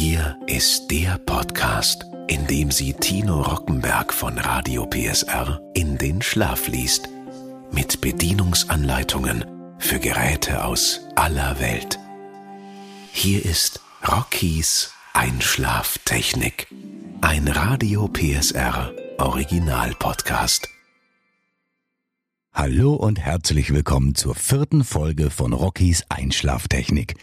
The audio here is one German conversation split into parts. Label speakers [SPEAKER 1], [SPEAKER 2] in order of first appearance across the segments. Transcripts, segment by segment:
[SPEAKER 1] Hier ist der Podcast, in dem sie Tino Rockenberg von Radio PSR in den Schlaf liest. Mit Bedienungsanleitungen für Geräte aus aller Welt. Hier ist Rockies Einschlaftechnik. Ein Radio PSR Original Podcast.
[SPEAKER 2] Hallo und herzlich willkommen zur vierten Folge von Rockies Einschlaftechnik.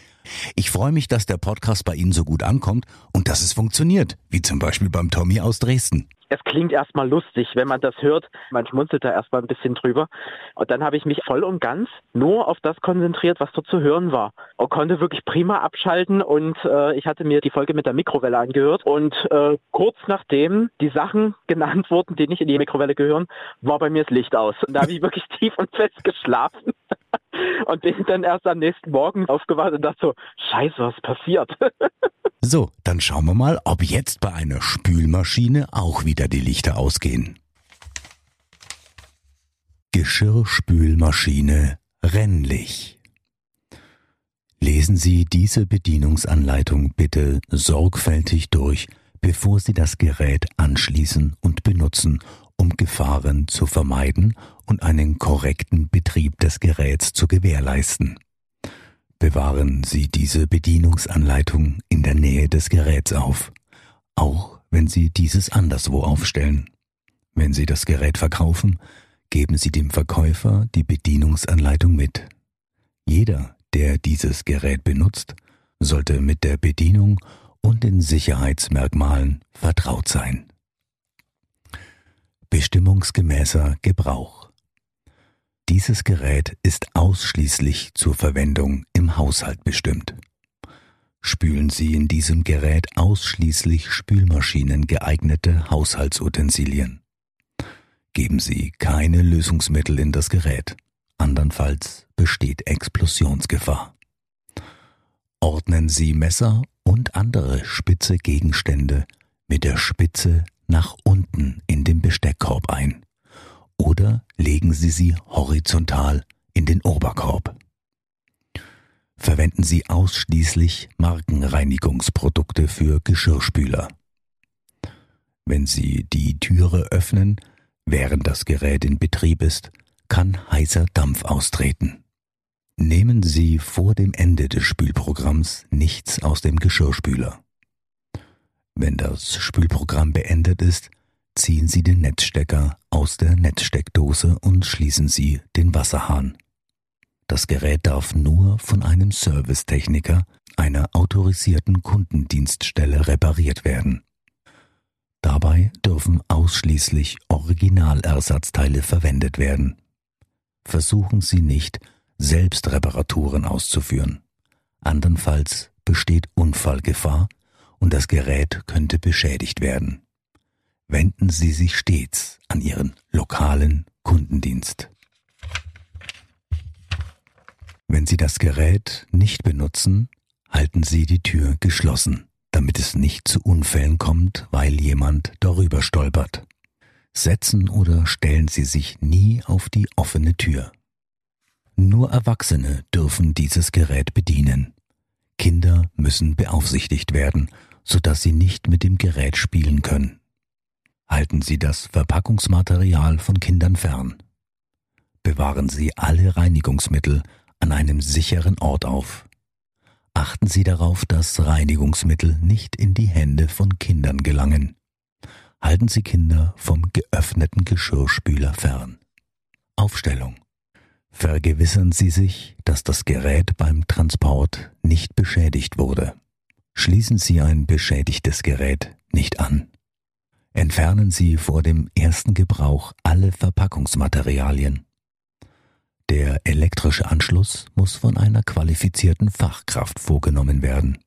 [SPEAKER 2] Ich freue mich, dass der Podcast bei Ihnen so gut ankommt und dass es funktioniert, wie zum Beispiel beim Tommy aus Dresden
[SPEAKER 3] es klingt erstmal lustig, wenn man das hört. Man schmunzelt da erstmal ein bisschen drüber. Und dann habe ich mich voll und ganz nur auf das konzentriert, was dort zu hören war. Und konnte wirklich prima abschalten und äh, ich hatte mir die Folge mit der Mikrowelle angehört. Und äh, kurz nachdem die Sachen genannt wurden, die nicht in die Mikrowelle gehören, war bei mir das Licht aus. Und da habe ich wirklich tief und fest geschlafen. und bin dann erst am nächsten Morgen aufgewacht und dachte so, scheiße, was passiert?
[SPEAKER 2] so, dann schauen wir mal, ob jetzt bei einer Spülmaschine auch wieder die Lichter ausgehen. Geschirrspülmaschine Rennlich. Lesen Sie diese Bedienungsanleitung bitte sorgfältig durch, bevor Sie das Gerät anschließen und benutzen um Gefahren zu vermeiden und einen korrekten Betrieb des Geräts zu gewährleisten. Bewahren Sie diese Bedienungsanleitung in der Nähe des Geräts auf, auch wenn Sie dieses anderswo aufstellen. Wenn Sie das Gerät verkaufen, geben Sie dem Verkäufer die Bedienungsanleitung mit. Jeder, der dieses Gerät benutzt, sollte mit der Bedienung und den Sicherheitsmerkmalen vertraut sein. Bestimmungsgemäßer Gebrauch. Dieses Gerät ist ausschließlich zur Verwendung im Haushalt bestimmt. Spülen Sie in diesem Gerät ausschließlich Spülmaschinen geeignete Haushaltsutensilien. Geben Sie keine Lösungsmittel in das Gerät, andernfalls besteht Explosionsgefahr. Ordnen Sie Messer und andere spitze Gegenstände mit der Spitze nach unten in den Besteckkorb ein oder legen Sie sie horizontal in den Oberkorb. Verwenden Sie ausschließlich Markenreinigungsprodukte für Geschirrspüler. Wenn Sie die Türe öffnen, während das Gerät in Betrieb ist, kann heißer Dampf austreten. Nehmen Sie vor dem Ende des Spülprogramms nichts aus dem Geschirrspüler. Wenn das Spülprogramm beendet ist, ziehen Sie den Netzstecker aus der Netzsteckdose und schließen Sie den Wasserhahn. Das Gerät darf nur von einem Servicetechniker einer autorisierten Kundendienststelle repariert werden. Dabei dürfen ausschließlich Originalersatzteile verwendet werden. Versuchen Sie nicht, selbst Reparaturen auszuführen. Andernfalls besteht Unfallgefahr und das Gerät könnte beschädigt werden. Wenden Sie sich stets an Ihren lokalen Kundendienst. Wenn Sie das Gerät nicht benutzen, halten Sie die Tür geschlossen, damit es nicht zu Unfällen kommt, weil jemand darüber stolpert. Setzen oder stellen Sie sich nie auf die offene Tür. Nur Erwachsene dürfen dieses Gerät bedienen. Kinder müssen beaufsichtigt werden sodass Sie nicht mit dem Gerät spielen können. Halten Sie das Verpackungsmaterial von Kindern fern. Bewahren Sie alle Reinigungsmittel an einem sicheren Ort auf. Achten Sie darauf, dass Reinigungsmittel nicht in die Hände von Kindern gelangen. Halten Sie Kinder vom geöffneten Geschirrspüler fern. Aufstellung. Vergewissern Sie sich, dass das Gerät beim Transport nicht beschädigt wurde. Schließen Sie ein beschädigtes Gerät nicht an. Entfernen Sie vor dem ersten Gebrauch alle Verpackungsmaterialien. Der elektrische Anschluss muss von einer qualifizierten Fachkraft vorgenommen werden.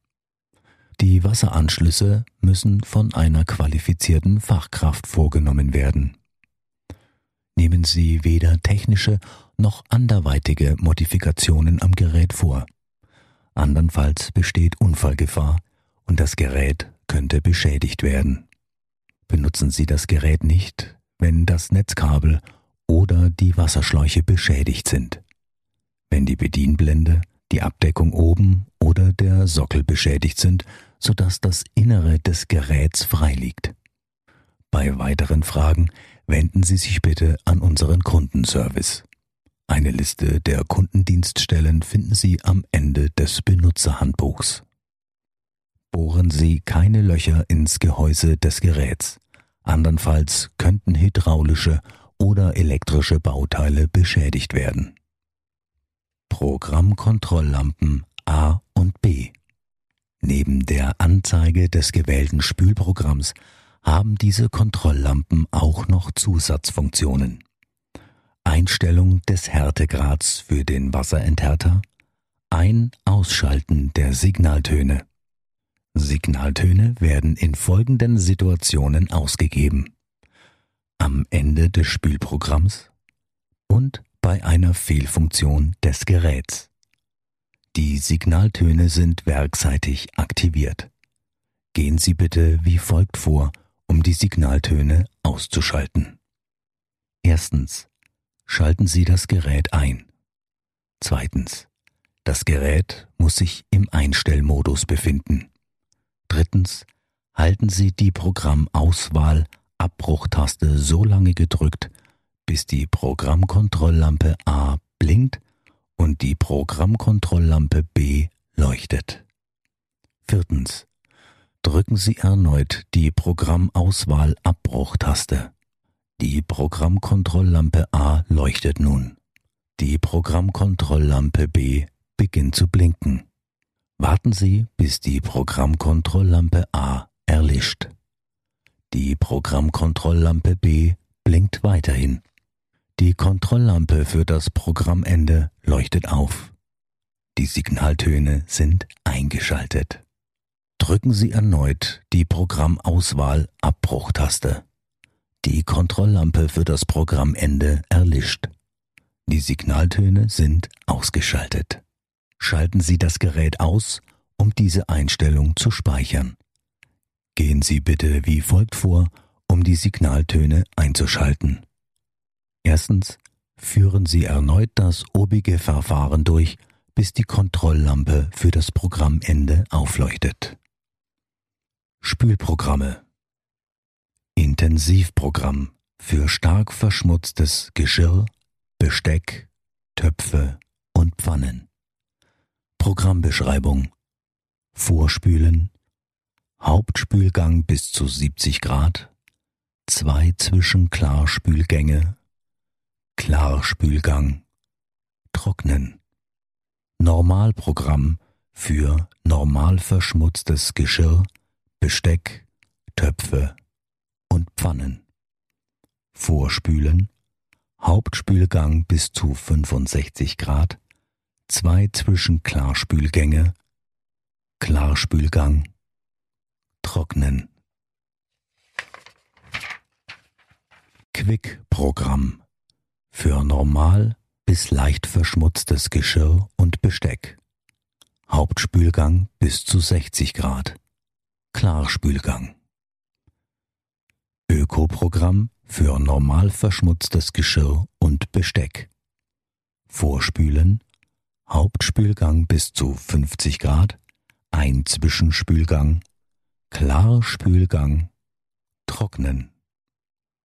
[SPEAKER 2] Die Wasseranschlüsse müssen von einer qualifizierten Fachkraft vorgenommen werden. Nehmen Sie weder technische noch anderweitige Modifikationen am Gerät vor. Andernfalls besteht Unfallgefahr und das Gerät könnte beschädigt werden. Benutzen Sie das Gerät nicht, wenn das Netzkabel oder die Wasserschläuche beschädigt sind. Wenn die Bedienblende, die Abdeckung oben oder der Sockel beschädigt sind, sodass das Innere des Geräts frei liegt. Bei weiteren Fragen wenden Sie sich bitte an unseren Kundenservice. Eine Liste der Kundendienststellen finden Sie am Ende des Benutzerhandbuchs. Bohren Sie keine Löcher ins Gehäuse des Geräts, andernfalls könnten hydraulische oder elektrische Bauteile beschädigt werden. Programmkontrolllampen A und B. Neben der Anzeige des gewählten Spülprogramms haben diese Kontrolllampen auch noch Zusatzfunktionen. Einstellung des Härtegrads für den Wasserenthärter, Ein-Ausschalten der Signaltöne. Signaltöne werden in folgenden Situationen ausgegeben. Am Ende des Spülprogramms und bei einer Fehlfunktion des Geräts. Die Signaltöne sind werkseitig aktiviert. Gehen Sie bitte wie folgt vor, um die Signaltöne auszuschalten. Erstens. Schalten Sie das Gerät ein. Zweitens. Das Gerät muss sich im Einstellmodus befinden. Drittens. Halten Sie die Programmauswahl Abbruchtaste so lange gedrückt, bis die Programmkontrolllampe A blinkt und die Programmkontrolllampe B leuchtet. Viertens. Drücken Sie erneut die Programmauswahl Abbruchtaste. Die Programmkontrolllampe A leuchtet nun. Die Programmkontrolllampe B beginnt zu blinken. Warten Sie, bis die Programmkontrolllampe A erlischt. Die Programmkontrolllampe B blinkt weiterhin. Die Kontrolllampe für das Programmende leuchtet auf. Die Signaltöne sind eingeschaltet. Drücken Sie erneut die Programmauswahl Abbruchtaste. Die Kontrolllampe für das Programmende erlischt. Die Signaltöne sind ausgeschaltet. Schalten Sie das Gerät aus, um diese Einstellung zu speichern. Gehen Sie bitte wie folgt vor, um die Signaltöne einzuschalten. Erstens führen Sie erneut das obige Verfahren durch, bis die Kontrolllampe für das Programmende aufleuchtet. Spülprogramme Intensivprogramm für stark verschmutztes Geschirr, Besteck, Töpfe und Pfannen. Programmbeschreibung Vorspülen Hauptspülgang bis zu 70 Grad, zwei Zwischenklarspülgänge, Klarspülgang, Trocknen, Normalprogramm für normal verschmutztes Geschirr, Besteck, Töpfe und Pfannen, Vorspülen, Hauptspülgang bis zu 65 Grad, zwei Zwischenklarspülgänge, Klarspülgang, Trocknen. Quick-Programm für normal bis leicht verschmutztes Geschirr und Besteck. Hauptspülgang bis zu 60 Grad. Klarspülgang. Ökoprogramm für normal verschmutztes Geschirr und Besteck. Vorspülen. Hauptspülgang bis zu 50 Grad. Ein Zwischenspülgang Klarspülgang Trocknen.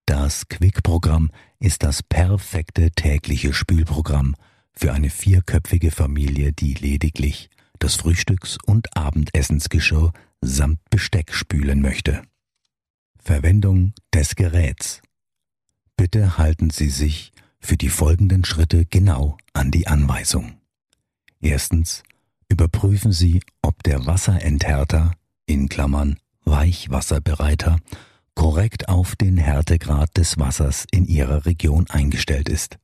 [SPEAKER 2] Das Quick-Programm ist das perfekte tägliche Spülprogramm für eine vierköpfige Familie, die lediglich das Frühstücks- und Abendessensgeschirr samt Besteck spülen möchte. Verwendung des Geräts. Bitte halten Sie sich für die folgenden Schritte genau an die Anweisung. Erstens überprüfen Sie, ob der Wasserenthärter in Klammern Weichwasserbereiter korrekt auf den Härtegrad des Wassers in Ihrer Region eingestellt ist.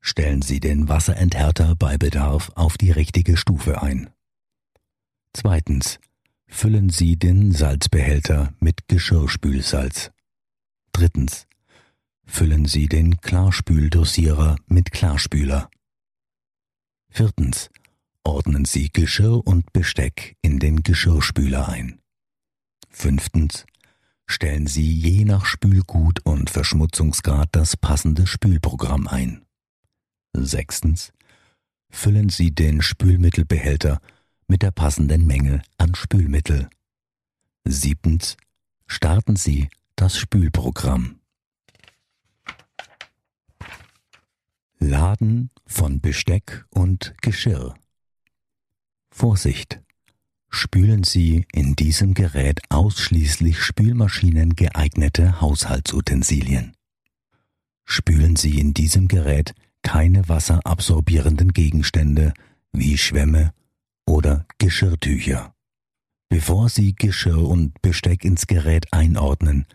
[SPEAKER 2] Stellen Sie den Wasserenthärter bei Bedarf auf die richtige Stufe ein. Zweitens. Füllen Sie den Salzbehälter mit Geschirrspülsalz. Drittens. Füllen Sie den Klarspüldosierer mit Klarspüler. Viertens ordnen Sie Geschirr und Besteck in den Geschirrspüler ein. Fünftens. Stellen Sie je nach Spülgut und Verschmutzungsgrad das passende Spülprogramm ein. Sechstens. Füllen Sie den Spülmittelbehälter mit der passenden Menge an Spülmittel. Siebtens. Starten Sie das Spülprogramm. Laden von Besteck und Geschirr. Vorsicht! Spülen Sie in diesem Gerät ausschließlich Spülmaschinen geeignete Haushaltsutensilien. Spülen Sie in diesem Gerät keine wasserabsorbierenden Gegenstände wie Schwämme oder Geschirrtücher. Bevor Sie Geschirr und Besteck ins Gerät einordnen,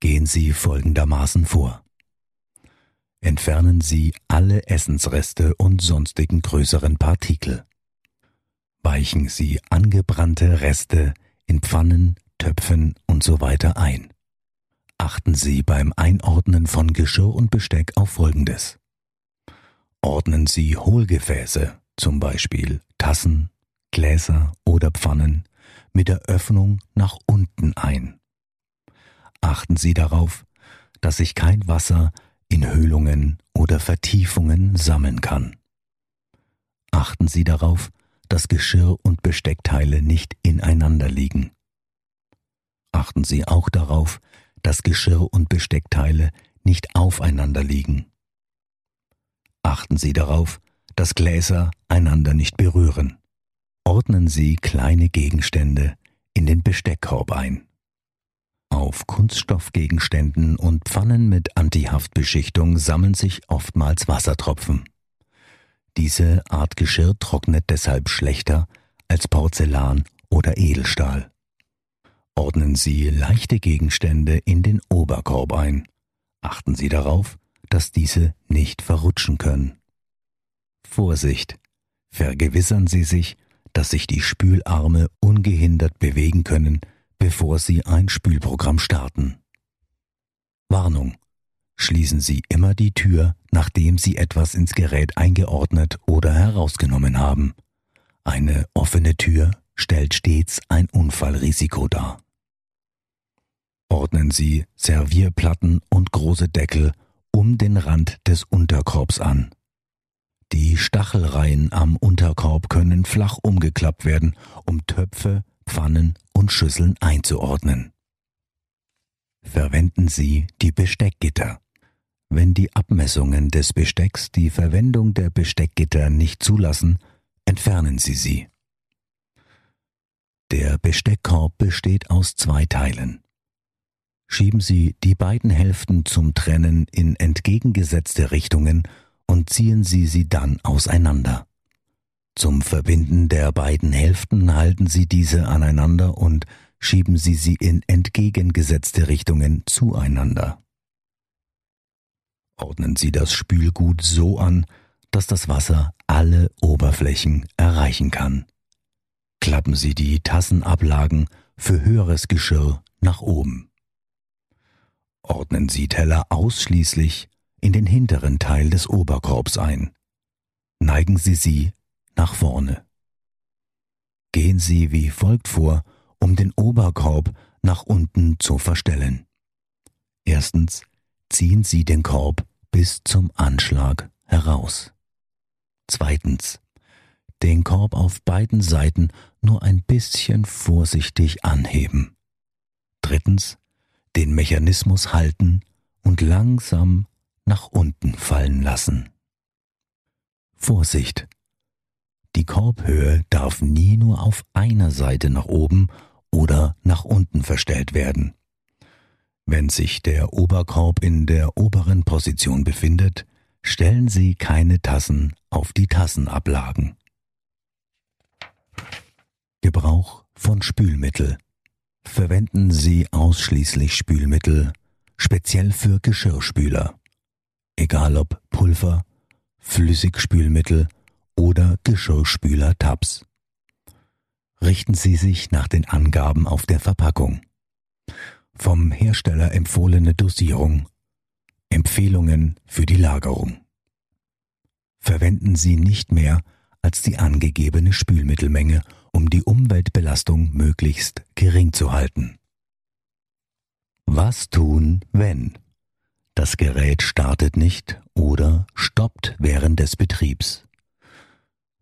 [SPEAKER 2] gehen Sie folgendermaßen vor. Entfernen Sie alle Essensreste und sonstigen größeren Partikel. Weichen Sie angebrannte Reste in Pfannen, Töpfen und so ein. Achten Sie beim Einordnen von Geschirr und Besteck auf Folgendes. Ordnen Sie Hohlgefäße, zum Beispiel Tassen, Gläser oder Pfannen, mit der Öffnung nach unten ein. Achten Sie darauf, dass sich kein Wasser in Höhlungen oder Vertiefungen sammeln kann. Achten Sie darauf, dass Geschirr und Besteckteile nicht ineinander liegen. Achten Sie auch darauf, dass Geschirr und Besteckteile nicht aufeinander liegen. Achten Sie darauf, dass Gläser einander nicht berühren. Ordnen Sie kleine Gegenstände in den Besteckkorb ein. Auf Kunststoffgegenständen und Pfannen mit Antihaftbeschichtung sammeln sich oftmals Wassertropfen. Diese Art Geschirr trocknet deshalb schlechter als Porzellan oder Edelstahl. Ordnen Sie leichte Gegenstände in den Oberkorb ein. Achten Sie darauf, dass diese nicht verrutschen können. Vorsicht! Vergewissern Sie sich, dass sich die Spülarme ungehindert bewegen können, bevor Sie ein Spülprogramm starten. Warnung. Schließen Sie immer die Tür, nachdem Sie etwas ins Gerät eingeordnet oder herausgenommen haben. Eine offene Tür stellt stets ein Unfallrisiko dar. Ordnen Sie Servierplatten und große Deckel um den Rand des Unterkorbs an. Die Stachelreihen am Unterkorb können flach umgeklappt werden, um Töpfe, Pfannen und Schüsseln einzuordnen. Verwenden Sie die Besteckgitter. Wenn die Abmessungen des Bestecks die Verwendung der Besteckgitter nicht zulassen, entfernen Sie sie. Der Besteckkorb besteht aus zwei Teilen. Schieben Sie die beiden Hälften zum Trennen in entgegengesetzte Richtungen und ziehen Sie sie dann auseinander. Zum Verbinden der beiden Hälften halten Sie diese aneinander und schieben Sie sie in entgegengesetzte Richtungen zueinander. Ordnen Sie das Spülgut so an, dass das Wasser alle Oberflächen erreichen kann. Klappen Sie die Tassenablagen für höheres Geschirr nach oben. Ordnen Sie Teller ausschließlich in den hinteren Teil des Oberkorbs ein. Neigen Sie sie nach vorne. Gehen Sie wie folgt vor, um den Oberkorb nach unten zu verstellen. Erstens ziehen Sie den Korb bis zum Anschlag heraus. Zweitens den Korb auf beiden Seiten nur ein bisschen vorsichtig anheben. Drittens den Mechanismus halten und langsam nach unten fallen lassen. Vorsicht! Die Korbhöhe darf nie nur auf einer Seite nach oben oder nach unten verstellt werden. Wenn sich der Oberkorb in der oberen Position befindet, stellen Sie keine Tassen auf die Tassenablagen. Gebrauch von Spülmittel. Verwenden Sie ausschließlich Spülmittel, speziell für Geschirrspüler egal ob Pulver, Flüssigspülmittel oder Geschirrspüler-Tabs. Richten Sie sich nach den Angaben auf der Verpackung. Vom Hersteller empfohlene Dosierung. Empfehlungen für die Lagerung. Verwenden Sie nicht mehr als die angegebene Spülmittelmenge, um die Umweltbelastung möglichst gering zu halten. Was tun, wenn? Das Gerät startet nicht oder stoppt während des Betriebs.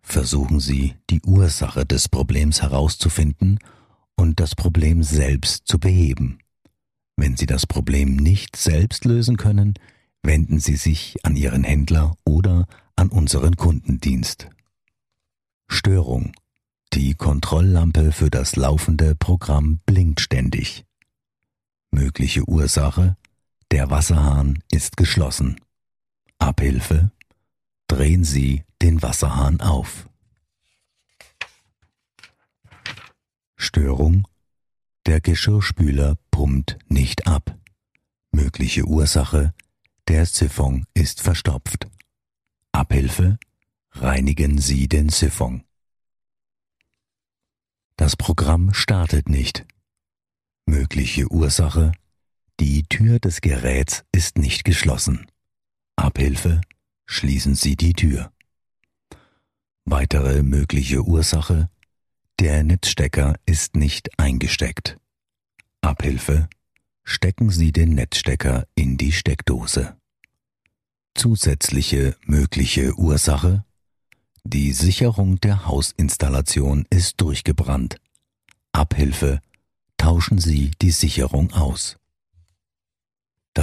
[SPEAKER 2] versuchen Sie, die Ursache des Problems herauszufinden und das Problem selbst zu beheben. Wenn Sie das Problem nicht selbst lösen können, wenden Sie sich an Ihren Händler oder an unseren Kundendienst. Störung. Die Kontrolllampe für das laufende Programm blinkt ständig. Mögliche Ursache. Der Wasserhahn ist geschlossen. Abhilfe. Drehen Sie den Wasserhahn auf. Störung. Der Geschirrspüler pumpt nicht ab. Mögliche Ursache. Der Siphon ist verstopft. Abhilfe. Reinigen Sie den Siphon. Das Programm startet nicht. Mögliche Ursache. Die Tür des Geräts ist nicht geschlossen. Abhilfe. Schließen Sie die Tür. Weitere mögliche Ursache. Der Netzstecker ist nicht eingesteckt. Abhilfe. Stecken Sie den Netzstecker in die Steckdose. Zusätzliche mögliche Ursache. Die Sicherung der Hausinstallation ist durchgebrannt. Abhilfe. Tauschen Sie die Sicherung aus.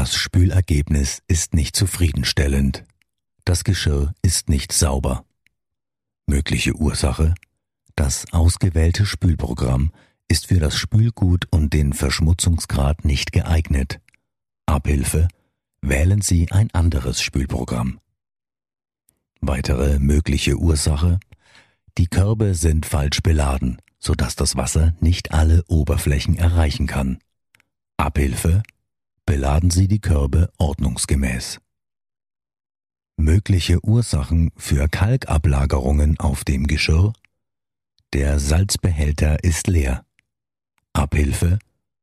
[SPEAKER 2] Das Spülergebnis ist nicht zufriedenstellend. Das Geschirr ist nicht sauber. Mögliche Ursache? Das ausgewählte Spülprogramm ist für das Spülgut und den Verschmutzungsgrad nicht geeignet. Abhilfe? Wählen Sie ein anderes Spülprogramm. Weitere mögliche Ursache? Die Körbe sind falsch beladen, sodass das Wasser nicht alle Oberflächen erreichen kann. Abhilfe? Beladen Sie die Körbe ordnungsgemäß. Mögliche Ursachen für Kalkablagerungen auf dem Geschirr? Der Salzbehälter ist leer. Abhilfe?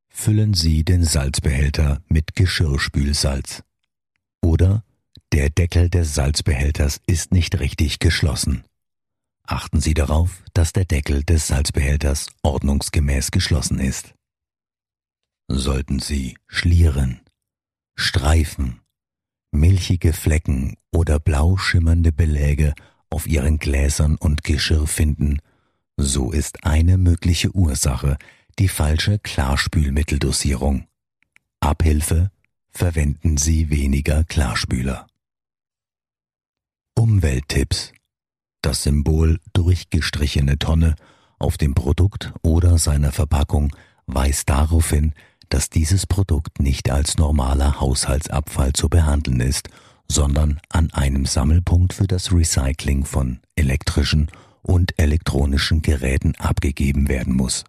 [SPEAKER 2] Füllen Sie den Salzbehälter mit Geschirrspülsalz. Oder der Deckel des Salzbehälters ist nicht richtig geschlossen. Achten Sie darauf, dass der Deckel des Salzbehälters ordnungsgemäß geschlossen ist. Sollten Sie Schlieren, Streifen, milchige Flecken oder blau schimmernde Beläge auf ihren Gläsern und Geschirr finden, so ist eine mögliche Ursache die falsche Klarspülmitteldosierung. Abhilfe verwenden Sie weniger Klarspüler. Umwelttipps Das Symbol durchgestrichene Tonne auf dem Produkt oder seiner Verpackung weist darauf hin, dass dieses Produkt nicht als normaler Haushaltsabfall zu behandeln ist, sondern an einem Sammelpunkt für das Recycling von elektrischen und elektronischen Geräten abgegeben werden muss.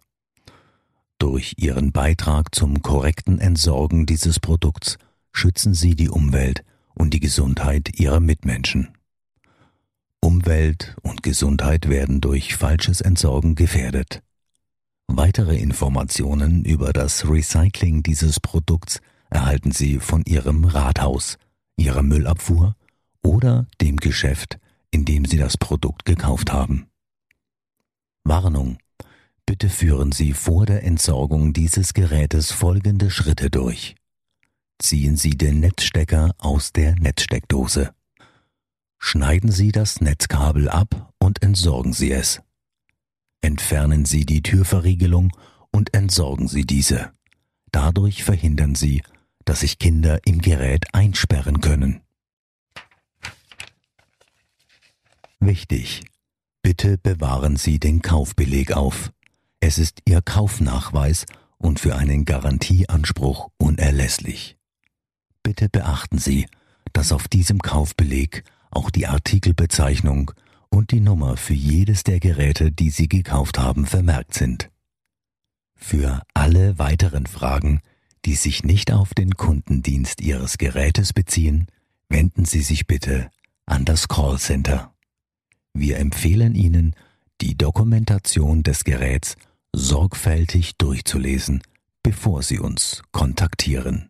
[SPEAKER 2] Durch ihren Beitrag zum korrekten Entsorgen dieses Produkts schützen sie die Umwelt und die Gesundheit ihrer Mitmenschen. Umwelt und Gesundheit werden durch falsches Entsorgen gefährdet. Weitere Informationen über das Recycling dieses Produkts erhalten Sie von Ihrem Rathaus, Ihrer Müllabfuhr oder dem Geschäft, in dem Sie das Produkt gekauft haben. Warnung. Bitte führen Sie vor der Entsorgung dieses Gerätes folgende Schritte durch. Ziehen Sie den Netzstecker aus der Netzsteckdose. Schneiden Sie das Netzkabel ab und entsorgen Sie es. Entfernen Sie die Türverriegelung und entsorgen Sie diese. Dadurch verhindern Sie, dass sich Kinder im Gerät einsperren können. Wichtig. Bitte bewahren Sie den Kaufbeleg auf. Es ist Ihr Kaufnachweis und für einen Garantieanspruch unerlässlich. Bitte beachten Sie, dass auf diesem Kaufbeleg auch die Artikelbezeichnung und die Nummer für jedes der Geräte, die Sie gekauft haben, vermerkt sind. Für alle weiteren Fragen, die sich nicht auf den Kundendienst Ihres Gerätes beziehen, wenden Sie sich bitte an das Callcenter. Wir empfehlen Ihnen, die Dokumentation des Geräts sorgfältig durchzulesen, bevor Sie uns kontaktieren.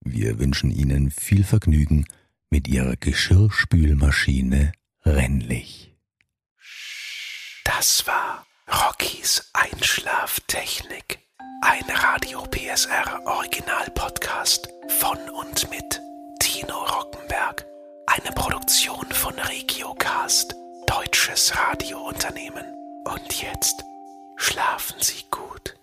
[SPEAKER 2] Wir wünschen Ihnen viel Vergnügen mit Ihrer Geschirrspülmaschine Rennlich.
[SPEAKER 1] Das war Rockys Einschlaftechnik. Ein Radio PSR Original Podcast von und mit Tino Rockenberg. Eine Produktion von Regiocast. deutsches Radiounternehmen. Und jetzt schlafen Sie gut.